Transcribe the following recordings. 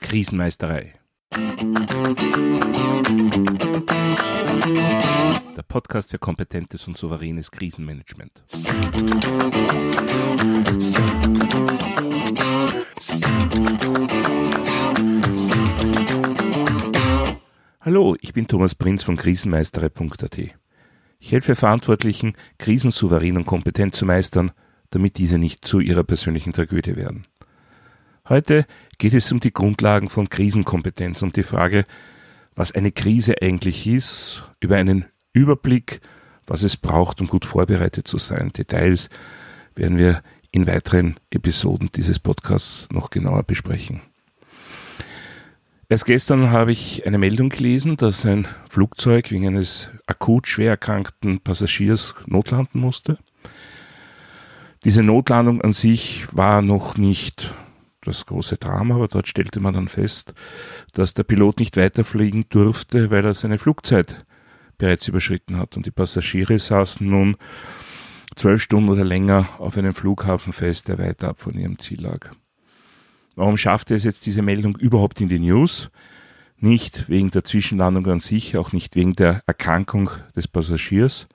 Krisenmeisterei. Der Podcast für kompetentes und souveränes Krisenmanagement. Hallo, ich bin Thomas Prinz von krisenmeistere.at. Ich helfe Verantwortlichen, Krisen souverän und kompetent zu meistern, damit diese nicht zu ihrer persönlichen Tragödie werden. Heute geht es um die Grundlagen von Krisenkompetenz, um die Frage, was eine Krise eigentlich ist, über einen Überblick, was es braucht, um gut vorbereitet zu sein. Details werden wir in weiteren Episoden dieses Podcasts noch genauer besprechen. Erst gestern habe ich eine Meldung gelesen, dass ein Flugzeug wegen eines akut schwer erkrankten Passagiers notlanden musste. Diese Notlandung an sich war noch nicht das große Drama, aber dort stellte man dann fest, dass der Pilot nicht weiterfliegen durfte, weil er seine Flugzeit bereits überschritten hat. Und die Passagiere saßen nun zwölf Stunden oder länger auf einem Flughafen fest, der weiter ab von ihrem Ziel lag. Warum schaffte es jetzt diese Meldung überhaupt in die News? Nicht wegen der Zwischenlandung an sich, auch nicht wegen der Erkrankung des Passagiers,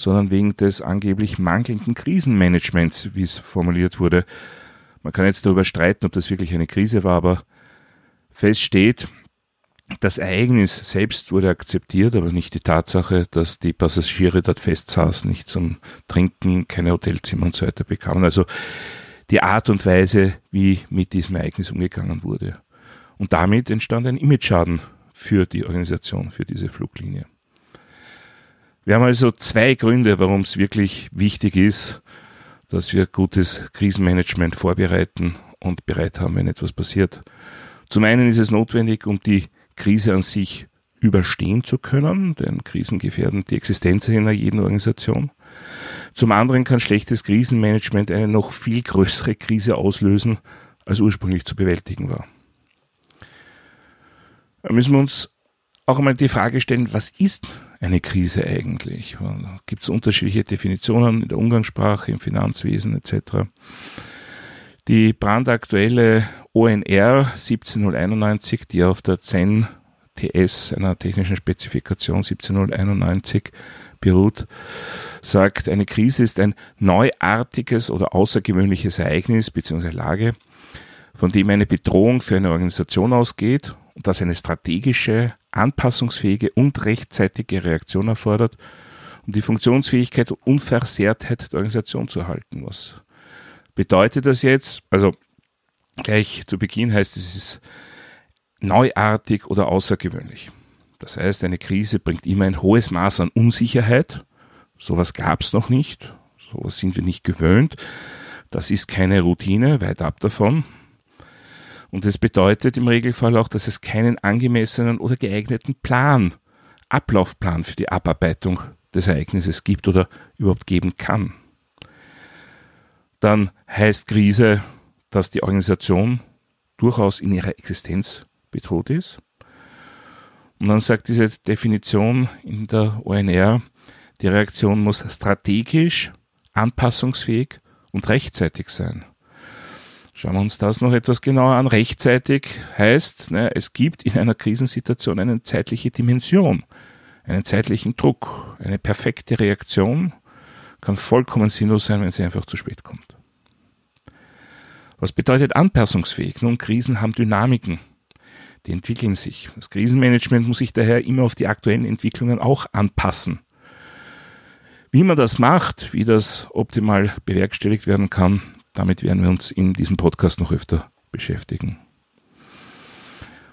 sondern wegen des angeblich mangelnden Krisenmanagements, wie es formuliert wurde. Man kann jetzt darüber streiten, ob das wirklich eine Krise war, aber fest steht, das Ereignis selbst wurde akzeptiert, aber nicht die Tatsache, dass die Passagiere dort festsaßen, nicht zum Trinken, keine Hotelzimmer und so weiter bekamen. Also die Art und Weise, wie mit diesem Ereignis umgegangen wurde. Und damit entstand ein Imageschaden für die Organisation, für diese Fluglinie. Wir haben also zwei Gründe, warum es wirklich wichtig ist, dass wir gutes Krisenmanagement vorbereiten und bereit haben, wenn etwas passiert. Zum einen ist es notwendig, um die Krise an sich überstehen zu können, denn Krisen gefährden die Existenz einer jeden Organisation. Zum anderen kann schlechtes Krisenmanagement eine noch viel größere Krise auslösen, als ursprünglich zu bewältigen war. Da müssen wir uns auch einmal die Frage stellen, was ist eine Krise eigentlich? Gibt es unterschiedliche Definitionen in der Umgangssprache, im Finanzwesen etc. Die brandaktuelle ONR 17091, die auf der CEN TS, einer technischen Spezifikation 17091 beruht, sagt, eine Krise ist ein neuartiges oder außergewöhnliches Ereignis bzw. Lage, von dem eine Bedrohung für eine Organisation ausgeht das eine strategische, anpassungsfähige und rechtzeitige Reaktion erfordert, um die Funktionsfähigkeit und Unversehrtheit der Organisation zu erhalten. Was bedeutet das jetzt? Also gleich zu Beginn heißt es, es ist neuartig oder außergewöhnlich. Das heißt, eine Krise bringt immer ein hohes Maß an Unsicherheit. Sowas gab es noch nicht. Sowas sind wir nicht gewöhnt. Das ist keine Routine, weit ab davon. Und es bedeutet im Regelfall auch, dass es keinen angemessenen oder geeigneten Plan, Ablaufplan für die Abarbeitung des Ereignisses gibt oder überhaupt geben kann. Dann heißt Krise, dass die Organisation durchaus in ihrer Existenz bedroht ist. Und dann sagt diese Definition in der ONR, die Reaktion muss strategisch, anpassungsfähig und rechtzeitig sein. Schauen wir uns das noch etwas genauer an. Rechtzeitig heißt, ne, es gibt in einer Krisensituation eine zeitliche Dimension, einen zeitlichen Druck. Eine perfekte Reaktion kann vollkommen sinnlos sein, wenn sie einfach zu spät kommt. Was bedeutet anpassungsfähig? Nun, Krisen haben Dynamiken die entwickeln sich. Das Krisenmanagement muss sich daher immer auf die aktuellen Entwicklungen auch anpassen. Wie man das macht, wie das optimal bewerkstelligt werden kann, damit werden wir uns in diesem Podcast noch öfter beschäftigen.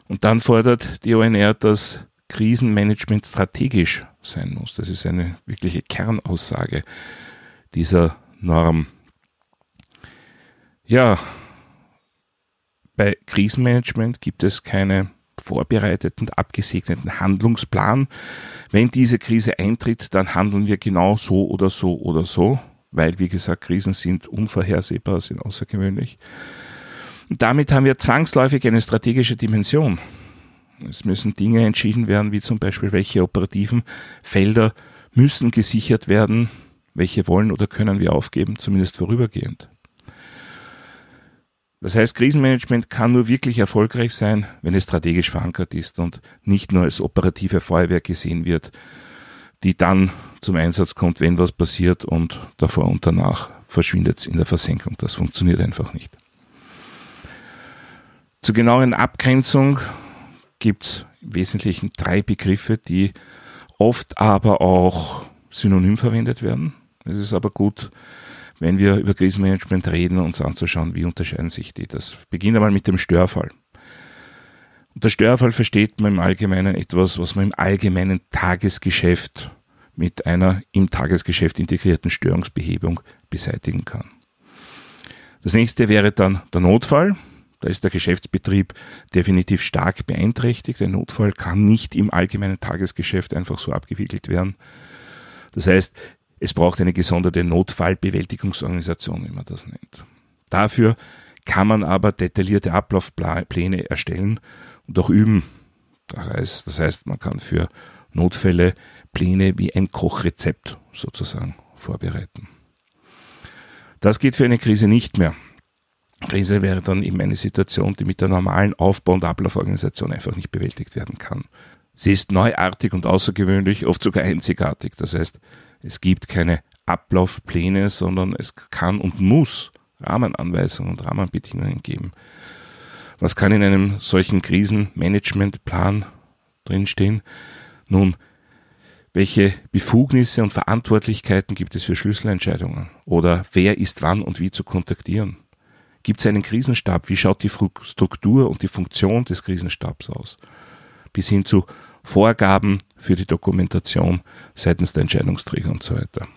Und dann fordert die ONR, dass Krisenmanagement strategisch sein muss. Das ist eine wirkliche Kernaussage dieser Norm. Ja, bei Krisenmanagement gibt es keine vorbereiteten, abgesegneten Handlungsplan. Wenn diese Krise eintritt, dann handeln wir genau so oder so oder so, weil, wie gesagt, Krisen sind unvorhersehbar, sind außergewöhnlich. Und damit haben wir zwangsläufig eine strategische Dimension. Es müssen Dinge entschieden werden, wie zum Beispiel, welche operativen Felder müssen gesichert werden, welche wollen oder können wir aufgeben, zumindest vorübergehend. Das heißt, Krisenmanagement kann nur wirklich erfolgreich sein, wenn es strategisch verankert ist und nicht nur als operative Feuerwehr gesehen wird, die dann zum Einsatz kommt, wenn was passiert und davor und danach verschwindet es in der Versenkung. Das funktioniert einfach nicht. Zur genauen Abgrenzung gibt es im Wesentlichen drei Begriffe, die oft aber auch synonym verwendet werden. Es ist aber gut, wenn wir über Krisenmanagement reden, uns anzuschauen, wie unterscheiden sich die. Das beginnt einmal mit dem Störfall. Unter Störfall versteht man im Allgemeinen etwas, was man im allgemeinen Tagesgeschäft mit einer im Tagesgeschäft integrierten Störungsbehebung beseitigen kann. Das nächste wäre dann der Notfall. Da ist der Geschäftsbetrieb definitiv stark beeinträchtigt. Ein Notfall kann nicht im allgemeinen Tagesgeschäft einfach so abgewickelt werden. Das heißt, es braucht eine gesonderte Notfallbewältigungsorganisation, wie man das nennt. Dafür kann man aber detaillierte Ablaufpläne erstellen und auch üben. Das heißt, man kann für Notfälle Pläne wie ein Kochrezept sozusagen vorbereiten. Das geht für eine Krise nicht mehr. Krise wäre dann eben eine Situation, die mit der normalen Aufbau- und Ablauforganisation einfach nicht bewältigt werden kann. Sie ist neuartig und außergewöhnlich, oft sogar einzigartig. Das heißt, es gibt keine Ablaufpläne, sondern es kann und muss Rahmenanweisungen und Rahmenbedingungen geben. Was kann in einem solchen Krisenmanagementplan drinstehen? Nun, welche Befugnisse und Verantwortlichkeiten gibt es für Schlüsselentscheidungen? Oder wer ist wann und wie zu kontaktieren? Gibt es einen Krisenstab? Wie schaut die Struktur und die Funktion des Krisenstabs aus? Bis hin zu Vorgaben für die Dokumentation seitens der Entscheidungsträger und so weiter.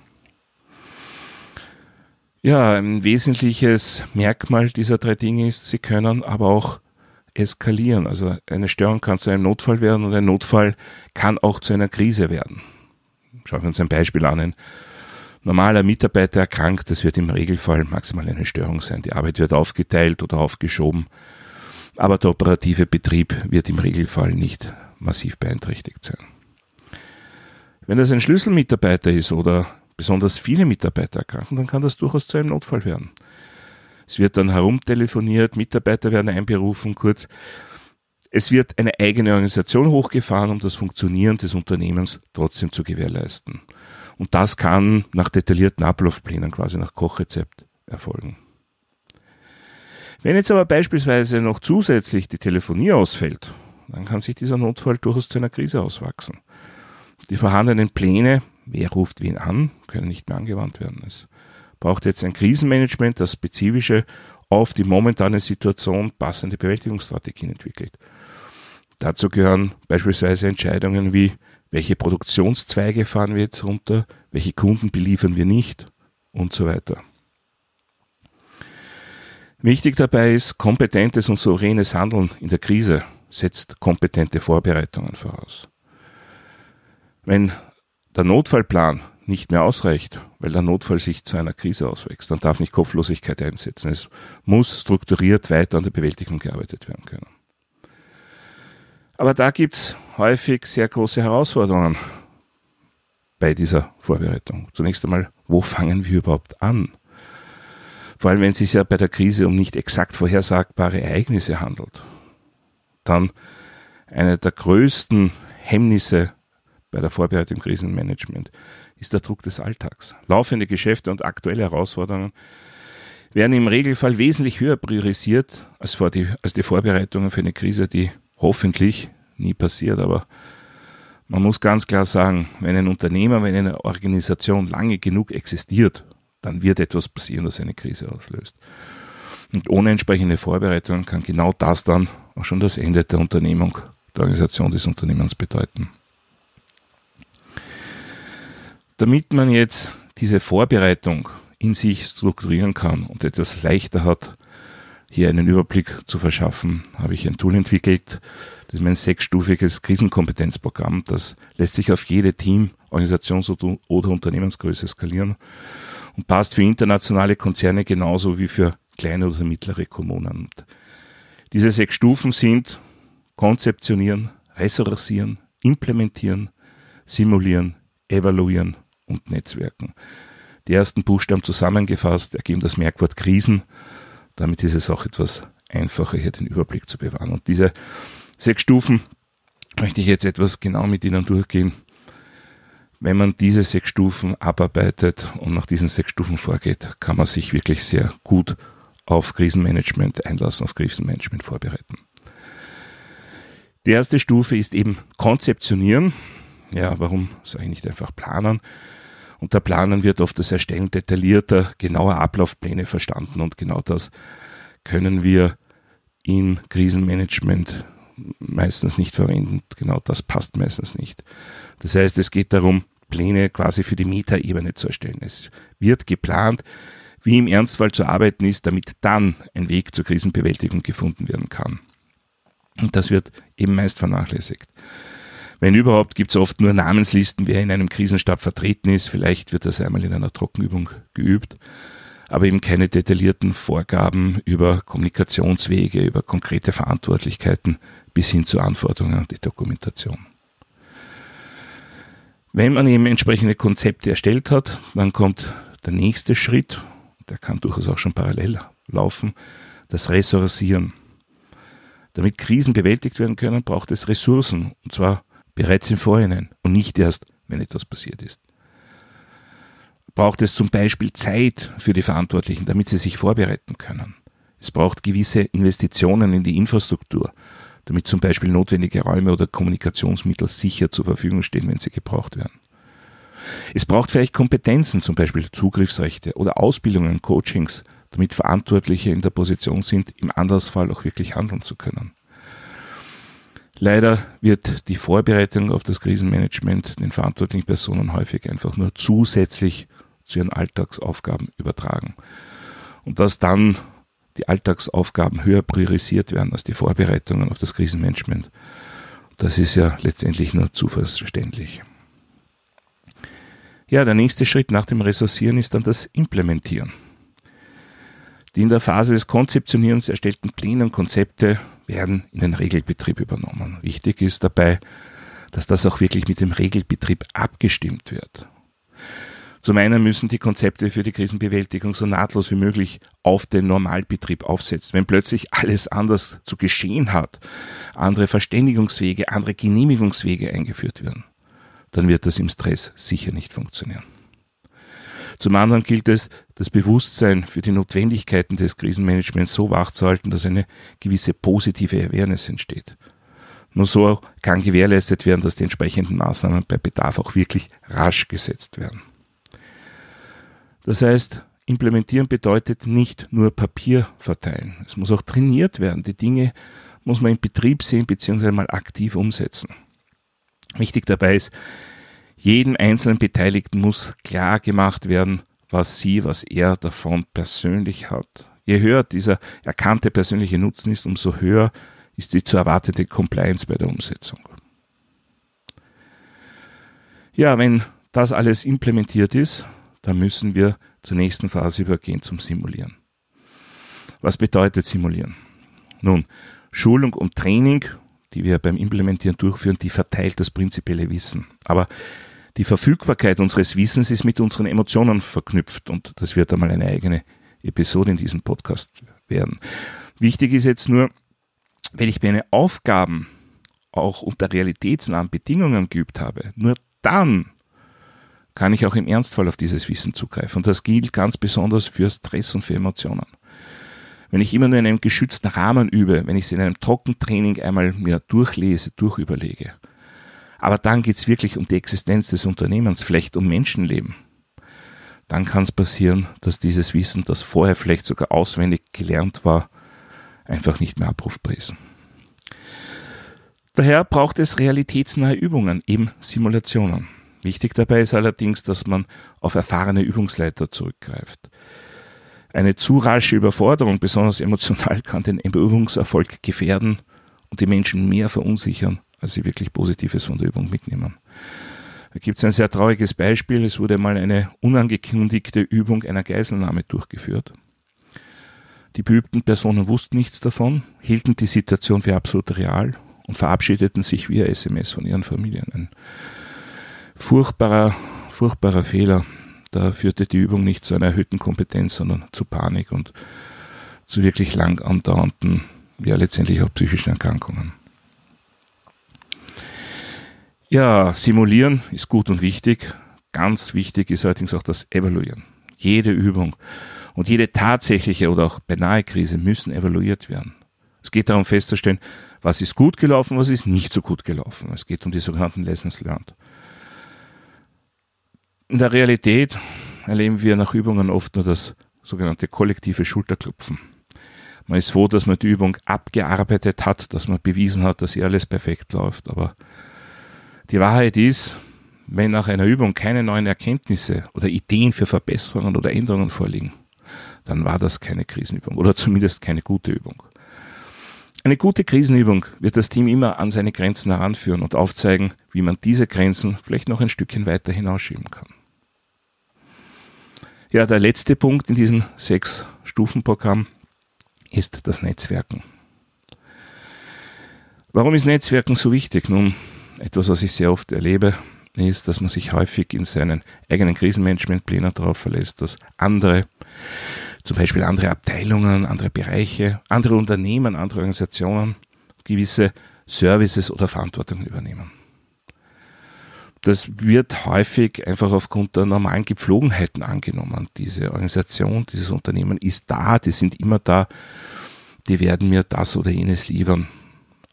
Ja, ein wesentliches Merkmal dieser drei Dinge ist, sie können aber auch eskalieren. Also eine Störung kann zu einem Notfall werden und ein Notfall kann auch zu einer Krise werden. Schauen wir uns ein Beispiel an. Ein normaler Mitarbeiter erkrankt, das wird im Regelfall maximal eine Störung sein. Die Arbeit wird aufgeteilt oder aufgeschoben, aber der operative Betrieb wird im Regelfall nicht massiv beeinträchtigt sein. Wenn das ein Schlüsselmitarbeiter ist oder besonders viele Mitarbeiter erkranken, dann kann das durchaus zu einem Notfall werden. Es wird dann herumtelefoniert, Mitarbeiter werden einberufen, kurz. Es wird eine eigene Organisation hochgefahren, um das Funktionieren des Unternehmens trotzdem zu gewährleisten. Und das kann nach detaillierten Ablaufplänen, quasi nach Kochrezept, erfolgen. Wenn jetzt aber beispielsweise noch zusätzlich die Telefonie ausfällt, dann kann sich dieser Notfall durchaus zu einer Krise auswachsen. Die vorhandenen Pläne, wer ruft wen an, können nicht mehr angewandt werden. Es braucht jetzt ein Krisenmanagement, das spezifische auf die momentane Situation passende Bewältigungsstrategien entwickelt. Dazu gehören beispielsweise Entscheidungen wie, welche Produktionszweige fahren wir jetzt runter, welche Kunden beliefern wir nicht und so weiter. Wichtig dabei ist kompetentes und souveränes Handeln in der Krise setzt kompetente Vorbereitungen voraus. Wenn der Notfallplan nicht mehr ausreicht, weil der Notfall sich zu einer Krise auswächst. Dann darf nicht Kopflosigkeit einsetzen. Es muss strukturiert weiter an der Bewältigung gearbeitet werden können. Aber da gibt's häufig sehr große Herausforderungen bei dieser Vorbereitung. Zunächst einmal, wo fangen wir überhaupt an? Vor allem, wenn es sich ja bei der Krise um nicht exakt vorhersagbare Ereignisse handelt. Dann eine der größten Hemmnisse bei der Vorbereitung im Krisenmanagement ist der Druck des Alltags. Laufende Geschäfte und aktuelle Herausforderungen werden im Regelfall wesentlich höher priorisiert als, vor die, als die Vorbereitungen für eine Krise, die hoffentlich nie passiert. Aber man muss ganz klar sagen, wenn ein Unternehmer, wenn eine Organisation lange genug existiert, dann wird etwas passieren, das eine Krise auslöst. Und ohne entsprechende Vorbereitungen kann genau das dann auch schon das Ende der Unternehmung, der Organisation des Unternehmens bedeuten. Damit man jetzt diese Vorbereitung in sich strukturieren kann und etwas leichter hat, hier einen Überblick zu verschaffen, habe ich ein Tool entwickelt. Das ist mein sechsstufiges Krisenkompetenzprogramm. Das lässt sich auf jede Team, Organisations- oder Unternehmensgröße skalieren und passt für internationale Konzerne genauso wie für kleine oder mittlere Kommunen. Und diese sechs Stufen sind konzeptionieren, ressourcieren, implementieren, simulieren, evaluieren und Netzwerken. Die ersten Buchstaben zusammengefasst ergeben das Merkwort Krisen, Damit ist es auch etwas einfacher, hier den Überblick zu bewahren. Und diese sechs Stufen möchte ich jetzt etwas genau mit Ihnen durchgehen. Wenn man diese sechs Stufen abarbeitet und nach diesen sechs Stufen vorgeht, kann man sich wirklich sehr gut auf Krisenmanagement einlassen, auf Krisenmanagement vorbereiten. Die erste Stufe ist eben konzeptionieren. Ja, warum sage ich nicht einfach planen? Unter Planen wird oft das Erstellen detaillierter, genauer Ablaufpläne verstanden und genau das können wir in Krisenmanagement meistens nicht verwenden. Genau das passt meistens nicht. Das heißt, es geht darum, Pläne quasi für die Metaebene zu erstellen. Es wird geplant, wie im Ernstfall zu arbeiten ist, damit dann ein Weg zur Krisenbewältigung gefunden werden kann. Und das wird eben meist vernachlässigt. Wenn überhaupt, gibt es oft nur Namenslisten, wer in einem Krisenstab vertreten ist. Vielleicht wird das einmal in einer Trockenübung geübt, aber eben keine detaillierten Vorgaben über Kommunikationswege, über konkrete Verantwortlichkeiten bis hin zu Anforderungen an die Dokumentation. Wenn man eben entsprechende Konzepte erstellt hat, dann kommt der nächste Schritt, der kann durchaus auch schon parallel laufen, das Ressourcieren. Damit Krisen bewältigt werden können, braucht es Ressourcen, und zwar bereits im Vorhinein und nicht erst, wenn etwas passiert ist. Braucht es zum Beispiel Zeit für die Verantwortlichen, damit sie sich vorbereiten können. Es braucht gewisse Investitionen in die Infrastruktur, damit zum Beispiel notwendige Räume oder Kommunikationsmittel sicher zur Verfügung stehen, wenn sie gebraucht werden. Es braucht vielleicht Kompetenzen, zum Beispiel Zugriffsrechte oder Ausbildungen, Coachings, damit Verantwortliche in der Position sind, im Andersfall auch wirklich handeln zu können. Leider wird die Vorbereitung auf das Krisenmanagement den verantwortlichen Personen häufig einfach nur zusätzlich zu ihren Alltagsaufgaben übertragen. Und dass dann die Alltagsaufgaben höher priorisiert werden als die Vorbereitungen auf das Krisenmanagement, das ist ja letztendlich nur zufallsverständlich. Ja, der nächste Schritt nach dem Ressourcieren ist dann das Implementieren. Die in der Phase des Konzeptionierens erstellten Pläne und Konzepte werden in den Regelbetrieb übernommen. Wichtig ist dabei, dass das auch wirklich mit dem Regelbetrieb abgestimmt wird. Zum einen müssen die Konzepte für die Krisenbewältigung so nahtlos wie möglich auf den Normalbetrieb aufsetzen. Wenn plötzlich alles anders zu geschehen hat, andere Verständigungswege, andere Genehmigungswege eingeführt werden, dann wird das im Stress sicher nicht funktionieren. Zum anderen gilt es, das Bewusstsein für die Notwendigkeiten des Krisenmanagements so wachzuhalten, dass eine gewisse positive Awareness entsteht. Nur so kann gewährleistet werden, dass die entsprechenden Maßnahmen bei Bedarf auch wirklich rasch gesetzt werden. Das heißt, implementieren bedeutet nicht nur Papier verteilen. Es muss auch trainiert werden. Die Dinge muss man in Betrieb sehen bzw. mal aktiv umsetzen. Wichtig dabei ist, jedem einzelnen Beteiligten muss klar gemacht werden, was sie, was er davon persönlich hat. Je höher dieser erkannte persönliche Nutzen ist, umso höher ist die zu erwartete Compliance bei der Umsetzung. Ja, wenn das alles implementiert ist, dann müssen wir zur nächsten Phase übergehen zum Simulieren. Was bedeutet Simulieren? Nun, Schulung und Training, die wir beim Implementieren durchführen, die verteilt das prinzipielle Wissen. Aber die Verfügbarkeit unseres Wissens ist mit unseren Emotionen verknüpft und das wird einmal eine eigene Episode in diesem Podcast werden. Wichtig ist jetzt nur, wenn ich meine Aufgaben auch unter realitätsnahen Bedingungen geübt habe, nur dann kann ich auch im Ernstfall auf dieses Wissen zugreifen. Und das gilt ganz besonders für Stress und für Emotionen. Wenn ich immer nur in einem geschützten Rahmen übe, wenn ich es in einem Trockentraining einmal mir durchlese, durchüberlege, aber dann geht's wirklich um die Existenz des Unternehmens, vielleicht um Menschenleben. Dann kann es passieren, dass dieses Wissen, das vorher vielleicht sogar auswendig gelernt war, einfach nicht mehr abrufbar ist. Daher braucht es realitätsnahe Übungen, eben Simulationen. Wichtig dabei ist allerdings, dass man auf erfahrene Übungsleiter zurückgreift. Eine zu rasche Überforderung, besonders emotional, kann den Übungserfolg gefährden und die Menschen mehr verunsichern, als sie wirklich Positives von der Übung mitnehmen. Da gibt es ein sehr trauriges Beispiel. Es wurde mal eine unangekündigte Übung einer Geiselnahme durchgeführt. Die beübten Personen wussten nichts davon, hielten die Situation für absolut real und verabschiedeten sich via SMS von ihren Familien. Ein furchtbarer, furchtbarer Fehler. Da führte die Übung nicht zu einer erhöhten Kompetenz, sondern zu Panik und zu wirklich lang andauernden, ja letztendlich auch psychischen Erkrankungen. Ja, simulieren ist gut und wichtig. Ganz wichtig ist allerdings auch das Evaluieren. Jede Übung und jede tatsächliche oder auch beinahe Krise müssen evaluiert werden. Es geht darum festzustellen, was ist gut gelaufen, was ist nicht so gut gelaufen. Es geht um die sogenannten Lessons Learned. In der Realität erleben wir nach Übungen oft nur das sogenannte kollektive Schulterklopfen. Man ist froh, dass man die Übung abgearbeitet hat, dass man bewiesen hat, dass hier alles perfekt läuft. Aber die Wahrheit ist, wenn nach einer Übung keine neuen Erkenntnisse oder Ideen für Verbesserungen oder Änderungen vorliegen, dann war das keine Krisenübung oder zumindest keine gute Übung. Eine gute Krisenübung wird das Team immer an seine Grenzen heranführen und aufzeigen, wie man diese Grenzen vielleicht noch ein Stückchen weiter hinausschieben kann. Ja, der letzte Punkt in diesem Sechs-Stufen-Programm ist das Netzwerken. Warum ist Netzwerken so wichtig? Nun, etwas, was ich sehr oft erlebe, ist, dass man sich häufig in seinen eigenen Krisenmanagementplänen darauf verlässt, dass andere, zum Beispiel andere Abteilungen, andere Bereiche, andere Unternehmen, andere Organisationen gewisse Services oder Verantwortung übernehmen. Das wird häufig einfach aufgrund der normalen Gepflogenheiten angenommen. Diese Organisation, dieses Unternehmen ist da, die sind immer da, die werden mir das oder jenes liefern.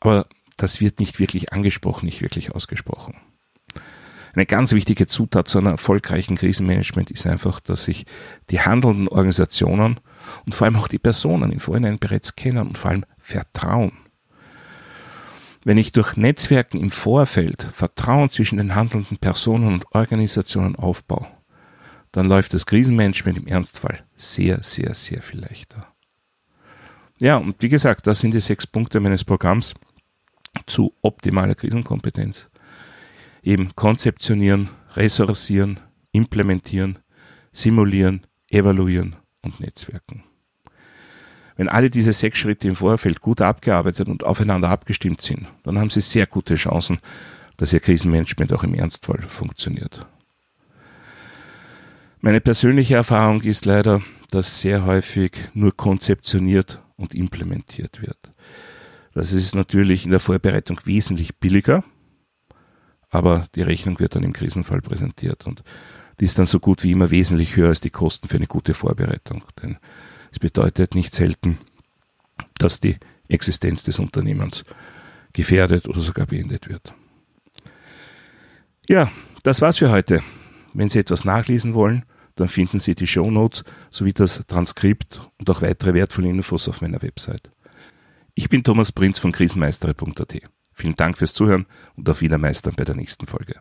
Aber das wird nicht wirklich angesprochen, nicht wirklich ausgesprochen. Eine ganz wichtige Zutat zu einem erfolgreichen Krisenmanagement ist einfach, dass sich die handelnden Organisationen und vor allem auch die Personen im Vorhinein bereits kennen und vor allem vertrauen. Wenn ich durch Netzwerken im Vorfeld Vertrauen zwischen den handelnden Personen und Organisationen aufbaue, dann läuft das Krisenmanagement im Ernstfall sehr, sehr, sehr viel leichter. Ja, und wie gesagt, das sind die sechs Punkte meines Programms zu optimaler Krisenkompetenz. Eben konzeptionieren, ressourcieren, implementieren, simulieren, evaluieren und netzwerken. Wenn alle diese sechs Schritte im Vorfeld gut abgearbeitet und aufeinander abgestimmt sind, dann haben Sie sehr gute Chancen, dass Ihr Krisenmanagement auch im Ernstfall funktioniert. Meine persönliche Erfahrung ist leider, dass sehr häufig nur konzeptioniert und implementiert wird. Das ist natürlich in der Vorbereitung wesentlich billiger, aber die Rechnung wird dann im Krisenfall präsentiert und die ist dann so gut wie immer wesentlich höher als die Kosten für eine gute Vorbereitung. Denn es bedeutet nicht selten, dass die Existenz des Unternehmens gefährdet oder sogar beendet wird. Ja, das war's für heute. Wenn Sie etwas nachlesen wollen, dann finden Sie die Show Notes sowie das Transkript und auch weitere wertvolle Infos auf meiner Website. Ich bin Thomas Prinz von krisenmeistere.at. Vielen Dank fürs Zuhören und auf Wiedermeistern bei der nächsten Folge.